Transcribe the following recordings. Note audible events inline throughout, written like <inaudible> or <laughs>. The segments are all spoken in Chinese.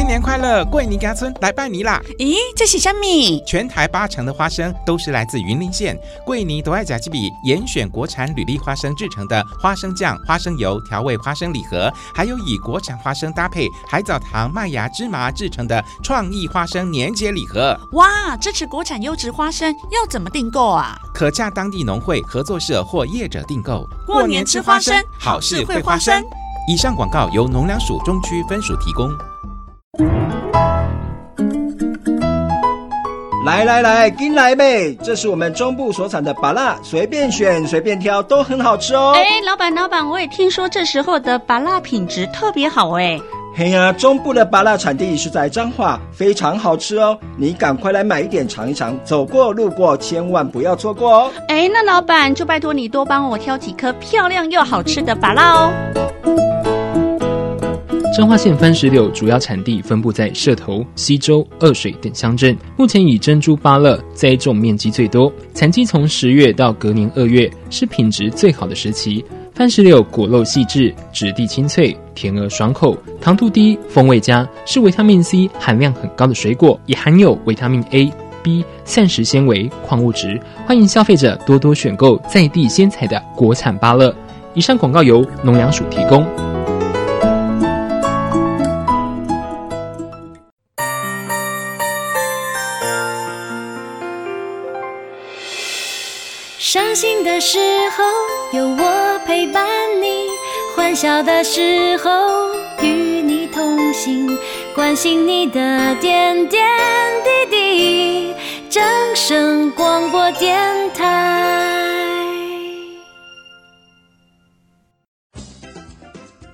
新年快乐！桂林家村来拜年啦！咦，这是什么？全台八成的花生都是来自云林县桂林独爱甲基比严选国产履历花生制成的花生酱、花生油、调味花生礼盒，还有以国产花生搭配海藻糖、麦芽、芝麻制成的创意花生年节礼盒。哇，支持国产优质花生要怎么订购啊？可洽当地农会、合作社或业者订购。过年吃花生，好事会花生。以上广告由农粮署中区分署提供。来来来，跟来呗！这是我们中部所产的芭辣，随便选随便挑都很好吃哦。哎，老板老板，我也听说这时候的芭辣品质特别好哎。嘿呀，中部的芭辣产地是在彰化，非常好吃哦。你赶快来买一点尝一尝，走过路过千万不要错过哦。哎，那老板就拜托你多帮我挑几颗漂亮又好吃的芭辣哦。彰化县番石榴主要产地分布在社头、溪州、二水等乡镇，目前以珍珠芭乐栽种面积最多，产季从十月到隔年二月是品质最好的时期。番石榴果肉细致，质地清脆，甜而爽口，糖度低，风味佳，是维他命 C 含量很高的水果，也含有维他命 A、B、膳食纤维、矿物质。欢迎消费者多多选购在地鲜采的国产芭乐。以上广告由农粮署提供。心的时候有我陪伴你，欢笑的时候与你同行，关心你的点点滴滴。正声广播电台。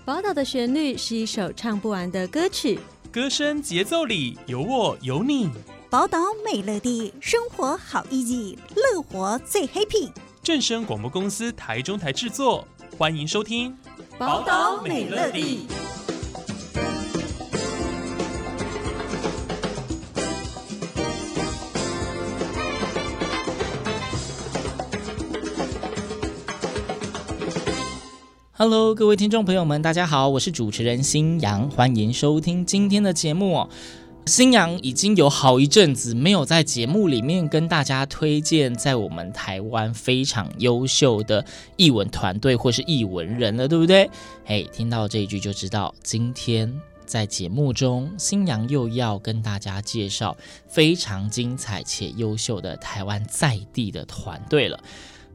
宝岛的旋律是一首唱不完的歌曲，歌声节奏里有我有你。宝岛美乐地，生活好 easy，乐活最 happy。正声广播公司台中台制作，欢迎收听《宝岛美乐地》。Hello，各位听众朋友们，大家好，我是主持人新阳，欢迎收听今天的节目哦。星洋已经有好一阵子没有在节目里面跟大家推荐在我们台湾非常优秀的译文团队或是译文人了，对不对？嘿，听到这一句就知道，今天在节目中，星洋又要跟大家介绍非常精彩且优秀的台湾在地的团队了。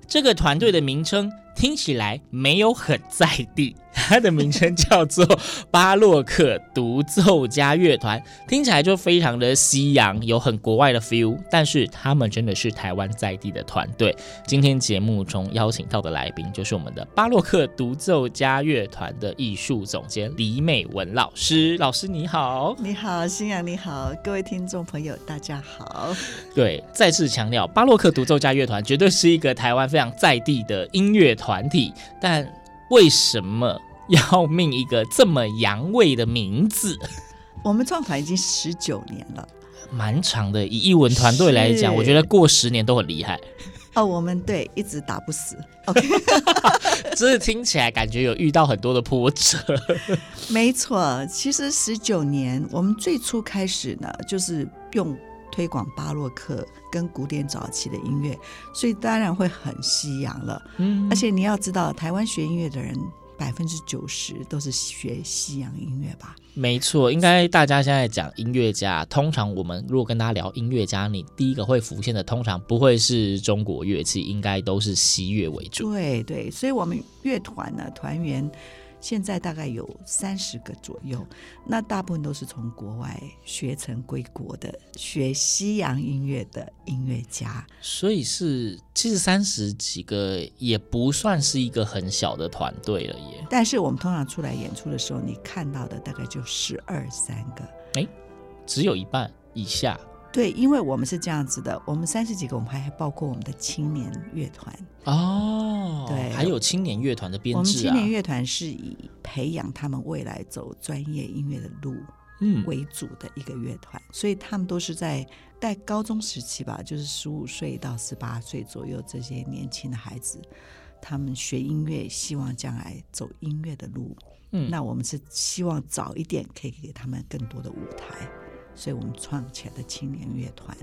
这个团队的名称听起来没有很在地。它的名称叫做巴洛克独奏家乐团，听起来就非常的西洋，有很国外的 feel。但是他们真的是台湾在地的团队。今天节目中邀请到的来宾就是我们的巴洛克独奏家乐团的艺术总监李美文老师。老师你好，你好，新阳你好，各位听众朋友大家好。对，再次强调，巴洛克独奏家乐团绝对是一个台湾非常在地的音乐团体，但为什么？要命一个这么洋味的名字，我们创团已经十九年了，蛮长的。以艺文团队来讲，我觉得过十年都很厉害。哦，我们对一直打不死。OK，<laughs> 只是听起来感觉有遇到很多的波折。<laughs> 没错，其实十九年，我们最初开始呢，就是用推广巴洛克跟古典早期的音乐，所以当然会很西洋了。嗯，而且你要知道，台湾学音乐的人。百分之九十都是学西洋音乐吧？没错，应该大家现在讲音乐家，通常我们如果跟大家聊音乐家，你第一个会浮现的，通常不会是中国乐器，应该都是西乐为主。对对，所以我们乐团呢，团员。现在大概有三十个左右，那大部分都是从国外学成归国的，学西洋音乐的音乐家。所以是其实三十几个也不算是一个很小的团队了耶。但是我们通常出来演出的时候，你看到的大概就十二三个，哎，只有一半以下。对，因为我们是这样子的，我们三十几个，我们还包括我们的青年乐团哦，对，还有青年乐团的编制啊。我们青年乐团是以培养他们未来走专业音乐的路嗯为主的一个乐团，嗯，所以他们都是在在高中时期吧，就是十五岁到十八岁左右这些年轻的孩子，他们学音乐，希望将来走音乐的路。嗯，那我们是希望早一点可以给他们更多的舞台，所以我们创起了青年乐团。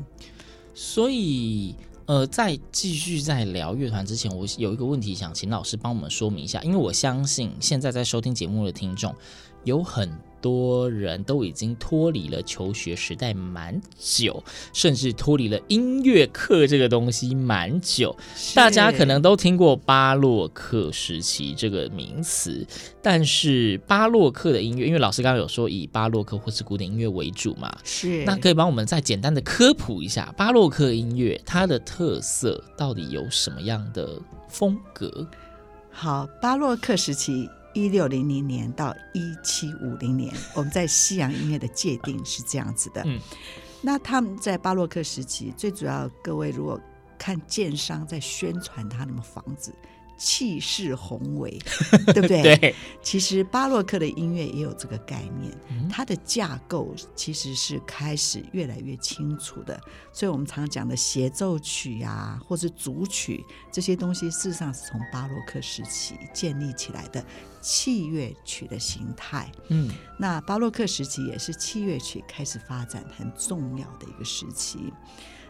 所以，呃，在继续在聊乐团之前，我有一个问题想请老师帮我们说明一下，因为我相信现在在收听节目的听众有很多人都已经脱离了求学时代蛮久，甚至脱离了音乐课这个东西蛮久。大家可能都听过巴洛克时期这个名词，但是巴洛克的音乐，因为老师刚刚有说以巴洛克或是古典音乐为主嘛，是。那可以帮我们再简单的科普一下巴洛克音乐它的特色到底有什么样的风格？好，巴洛克时期。一六零零年到一七五零年，我们在西洋音乐的界定是这样子的。嗯，那他们在巴洛克时期，最主要各位如果看建商在宣传他们的房子。气势宏伟，<laughs> 对不对？对。其实巴洛克的音乐也有这个概念，嗯、它的架构其实是开始越来越清楚的。所以我们常讲的协奏曲啊，或是组曲这些东西，事实上是从巴洛克时期建立起来的器乐曲的形态。嗯，那巴洛克时期也是器乐曲开始发展很重要的一个时期。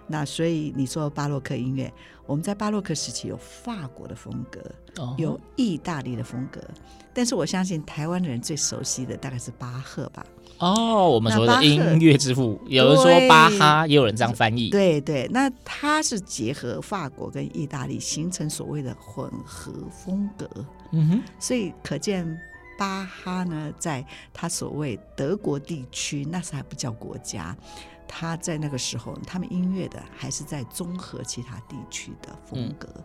那所以你说巴洛克音乐，我们在巴洛克时期有法国的风格，有意大利的风格，但是我相信台湾人最熟悉的大概是巴赫吧。哦，我们说的音乐之父，有人说巴哈，也有人这样翻译。对对，那他是结合法国跟意大利，形成所谓的混合风格。嗯哼，所以可见巴哈呢，在他所谓德国地区，那时还不叫国家。他在那个时候，他们音乐的还是在综合其他地区的风格，嗯、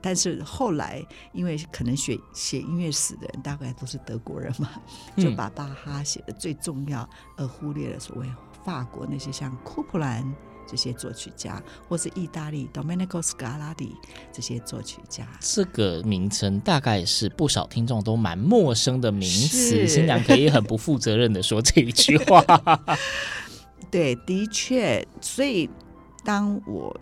但是后来因为可能写写音乐史的人大概都是德国人嘛，就把巴哈写的最重要，而忽略了所谓法国那些像库普兰这些作曲家，或是意大利 Domenico Scarlatti 这些作曲家。这个名称大概是不少听众都蛮陌生的名词，新娘可以很不负责任的说这一句话。<laughs> <laughs> 对，的确，所以当我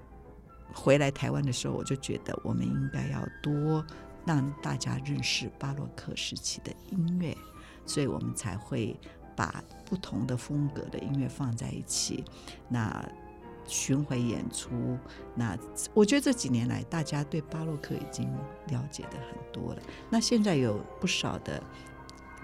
回来台湾的时候，我就觉得我们应该要多让大家认识巴洛克时期的音乐，所以我们才会把不同的风格的音乐放在一起，那巡回演出。那我觉得这几年来，大家对巴洛克已经了解的很多了。那现在有不少的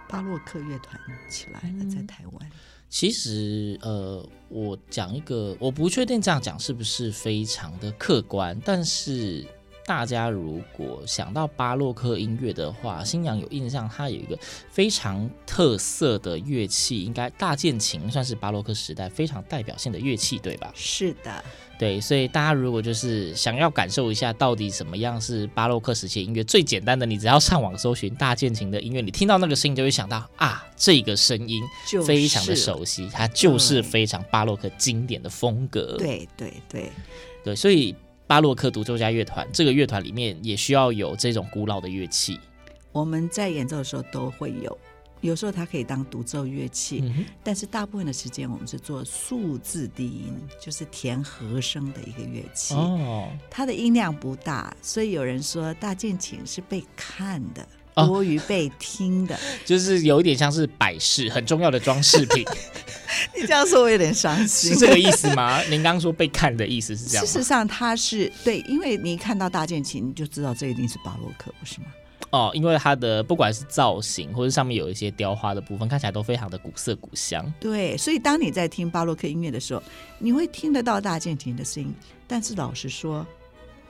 巴洛克乐团起来了，在台湾。其实，呃，我讲一个，我不确定这样讲是不是非常的客观，但是大家如果想到巴洛克音乐的话，新娘有印象，它有一个非常特色的乐器，应该大键琴算是巴洛克时代非常代表性的乐器，对吧？是的。对，所以大家如果就是想要感受一下到底什么样是巴洛克时期音乐，最简单的，你只要上网搜寻大键琴的音乐，你听到那个声音就会想到啊，这个声音非常的熟悉，它就是非常巴洛克经典的风格。对对对对，所以巴洛克独奏家乐团这个乐团里面也需要有这种古老的乐器。我们在演奏的时候都会有。有时候它可以当独奏乐器，嗯、但是大部分的时间我们是做数字低音，就是填和声的一个乐器。哦，它的音量不大，所以有人说大键琴是被看的，多于被听的，<laughs> 就是有一点像是摆饰，很重要的装饰品。<laughs> 你这样说我有点伤心，<laughs> 是这个意思吗？您刚刚说被看的意思是这样？事实上，它是对，因为你看到大键琴，你就知道这一定是巴洛克，不是吗？哦，因为它的不管是造型，或者上面有一些雕花的部分，看起来都非常的古色古香。对，所以当你在听巴洛克音乐的时候，你会听得到大键琴的声音，但是老实说，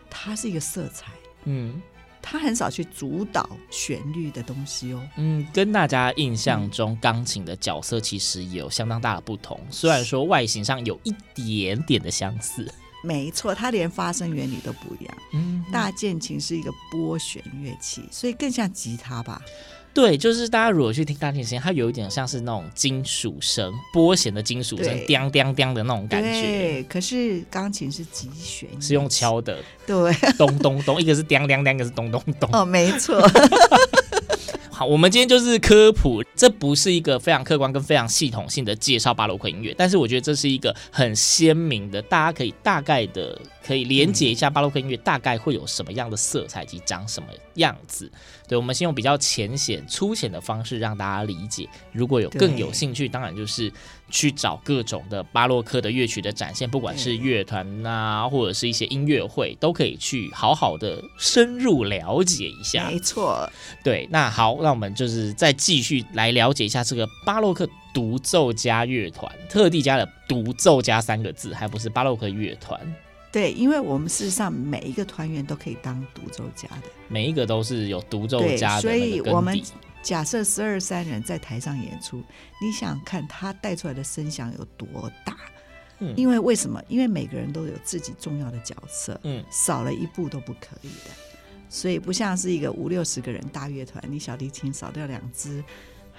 它是一个色彩，嗯，它很少去主导旋律的东西哦。嗯，跟大家印象中钢琴的角色其实有相当大的不同，虽然说外形上有一点点的相似。没错，它连发声原理都不一样。嗯，大键琴是一个拨弦乐器，所以更像吉他吧？对，就是大家如果去听大提琴，它有一点像是那种金属声，拨弦的金属声，叮叮叮的那种感觉。对，可是钢琴是击弦，是用敲的。对，咚咚咚，一个是叮叮叮，一个是咚咚咚。哦，没错。好，我们今天就是科普，这不是一个非常客观跟非常系统性的介绍巴洛克音乐，但是我觉得这是一个很鲜明的，大家可以大概的可以连接一下巴洛克音乐大概会有什么样的色彩及长什么样子。对，我们先用比较浅显、粗浅的方式让大家理解。如果有更有兴趣，当然就是去找各种的巴洛克的乐曲的展现，不管是乐团呐，或者是一些音乐会，都可以去好好的深入了解一下。没错，对。那好，那我们就是再继续来了解一下这个巴洛克独奏家乐团，特地加了“独奏家”三个字，还不是巴洛克乐团。对，因为我们事实上每一个团员都可以当独奏家的，每一个都是有独奏家的。所以我们假设十二三人在台上演出，你想看他带出来的声响有多大？嗯，因为为什么？因为每个人都有自己重要的角色，嗯，少了一步都不可以的。所以不像是一个五六十个人大乐团，你小提琴少掉两只。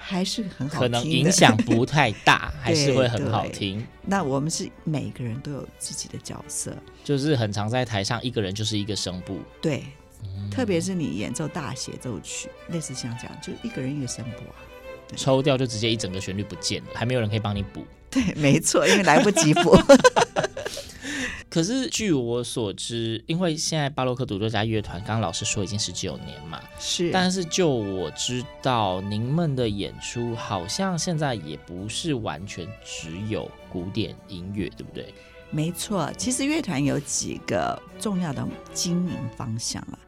还是很好听，可能影响不太大，<laughs> 还是会很好听。那我们是每个人都有自己的角色，就是很常在台上，一个人就是一个声部。对，嗯、特别是你演奏大协奏曲，类似像这样，就一个人一个声部啊，抽掉就直接一整个旋律不见了，还没有人可以帮你补。对，没错，因为来不及补。<laughs> 可是据我所知，因为现在巴洛克独奏家乐团，刚刚老师说已经十九年嘛，是。但是就我知道，您们的演出好像现在也不是完全只有古典音乐，对不对？没错，其实乐团有几个重要的经营方向了。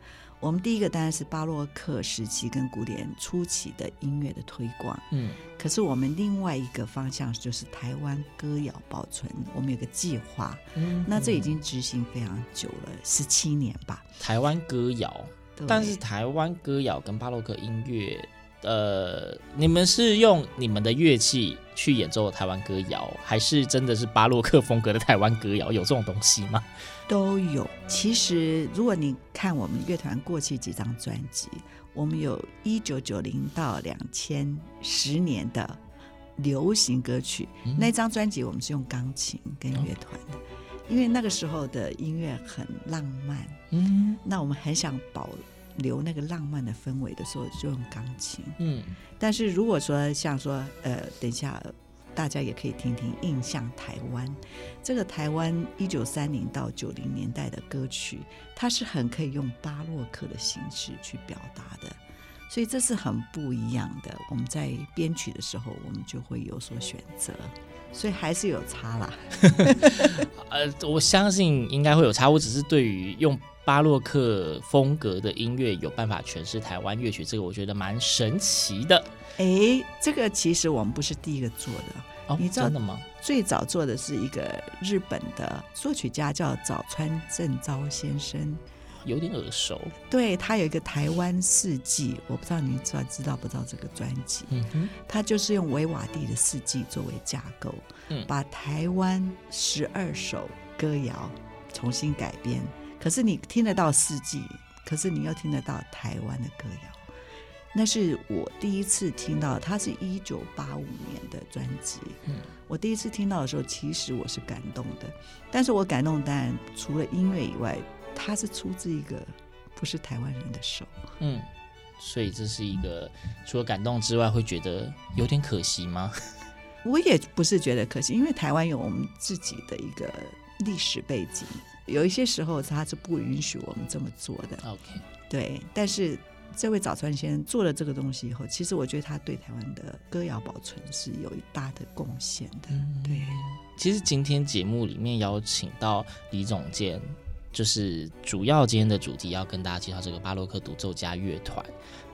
我们第一个当然是巴洛克时期跟古典初期的音乐的推广，嗯，可是我们另外一个方向就是台湾歌谣保存，我们有个计划，嗯，那这已经执行非常久了，十七年吧。台湾歌谣，但是台湾歌谣跟巴洛克音乐。呃，你们是用你们的乐器去演奏台湾歌谣，还是真的是巴洛克风格的台湾歌谣？有这种东西吗？都有。其实，如果你看我们乐团过去几张专辑，我们有一九九零到两千十年的流行歌曲，嗯、那张专辑我们是用钢琴跟乐团的，嗯，因为那个时候的音乐很浪漫，嗯，那我们很想保。留那个浪漫的氛围的时候，就用钢琴。嗯，但是如果说像说，呃，等一下大家也可以听听《印象台湾》这个台湾一九三零到九零年代的歌曲，它是很可以用巴洛克的形式去表达的，所以这是很不一样的。我们在编曲的时候，我们就会有所选择，所以还是有差啦。呃，我相信应该会有差，我只是对于用。巴洛克风格的音乐有办法诠释台湾乐曲，这个我觉得蛮神奇的。哎，这个其实我们不是第一个做的，哦，你知道的吗？最早做的是一个日本的作曲家叫早川正昭先生，有点耳熟。对，他有一个台湾四季，我不知道你知道知道不知道这个专辑？嗯哼，他就是用维瓦蒂的四季作为架构，嗯，把台湾十二首歌谣重新改编。可是你听得到四季，可是你又听得到台湾的歌谣，那是我第一次听到。它是一九八五年的专辑，嗯，我第一次听到的时候，其实我是感动的。但是我感动当然除了音乐以外，它是出自一个不是台湾人的手，嗯，所以这是一个除了感动之外，会觉得有点可惜吗？<laughs> 我也不是觉得可惜，因为台湾有我们自己的一个历史背景。有一些时候他是不允许我们这么做的。OK，对。但是这位早川先生做了这个东西以后，其实我觉得他对台湾的歌谣保存是有一大的贡献的。对。其实今天节目里面邀请到李总监，就是主要今天的主题要跟大家介绍这个巴洛克独奏家乐团。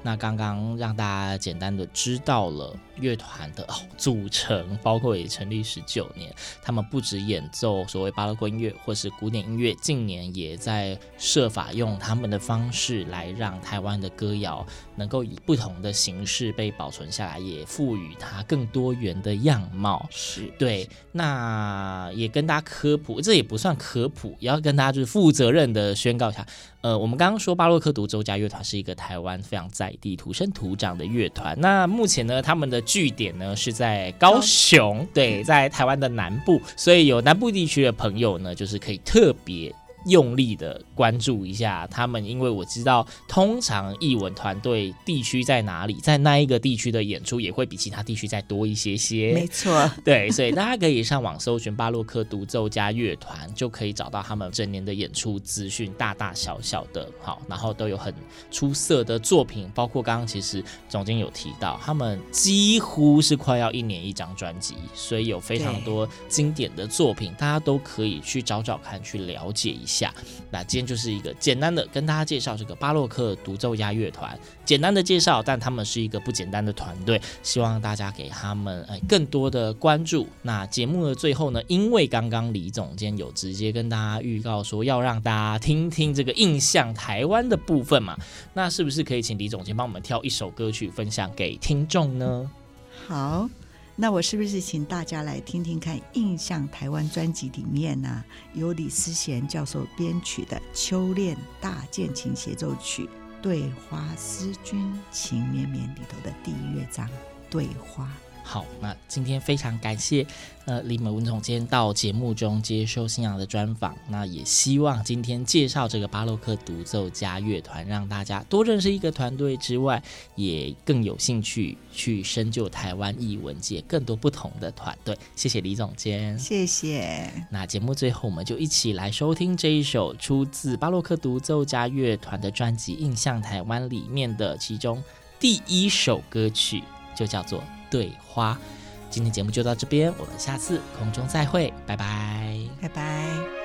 那刚刚让大家简单的知道了乐团的哦组成，包括也成立十九年，他们不止演奏所谓巴洛克音乐或是古典音乐，近年也在设法用他们的方式来让台湾的歌谣能够以不同的形式被保存下来，也赋予它更多元的样貌。是对，那也跟大家科普，这也不算科普，也要跟大家就是负责任的宣告一下。呃，我们刚刚说巴洛克独奏家乐团是一个台湾非常在地、土生土长的乐团。那目前呢，他们的据点呢是在高雄，对，在台湾的南部。所以有南部地区的朋友呢，就是可以特别用力的关注一下他们，因为我知道，通常艺文团队地区在哪里，在那一个地区的演出也会比其他地区再多一些些。没错，<laughs> 对，所以大家可以上网搜寻巴洛克独奏家乐团，就可以找到他们整年的演出资讯，大大小小的，好，然后都有很出色的作品，包括刚刚其实总监有提到，他们几乎是快要一年一张专辑，所以有非常多经典的作品，大家都可以去找找看，去了解一下。下，那今天就是一个简单的跟大家介绍这个巴洛克独奏家乐团，简单的介绍，但他们是一个不简单的团队，希望大家给他们哎更多的关注。那节目的最后呢，因为刚刚李总监有直接跟大家预告说要让大家听听这个印象台湾的部分嘛，那是不是可以请李总监帮我们挑一首歌曲分享给听众呢？好。那我是不是请大家来听听看《印象台湾》专辑里面呢、由李思贤教授编曲的《秋恋大键琴协奏曲》《对花思君情绵绵》里头的第一乐章《对花》。好，那今天非常感谢呃李美文总监到节目中接受星洋的专访。那也希望今天介绍这个巴洛克独奏家乐团，让大家多认识一个团队之外，也更有兴趣去深究台湾艺文界更多不同的团队。谢谢李总监，谢谢。那节目最后，我们就一起来收听这一首出自巴洛克独奏家乐团的专辑《印象台湾》里面的其中第一首歌曲，就叫做。对花，今天节目就到这边，我们下次空中再会，拜拜，拜拜。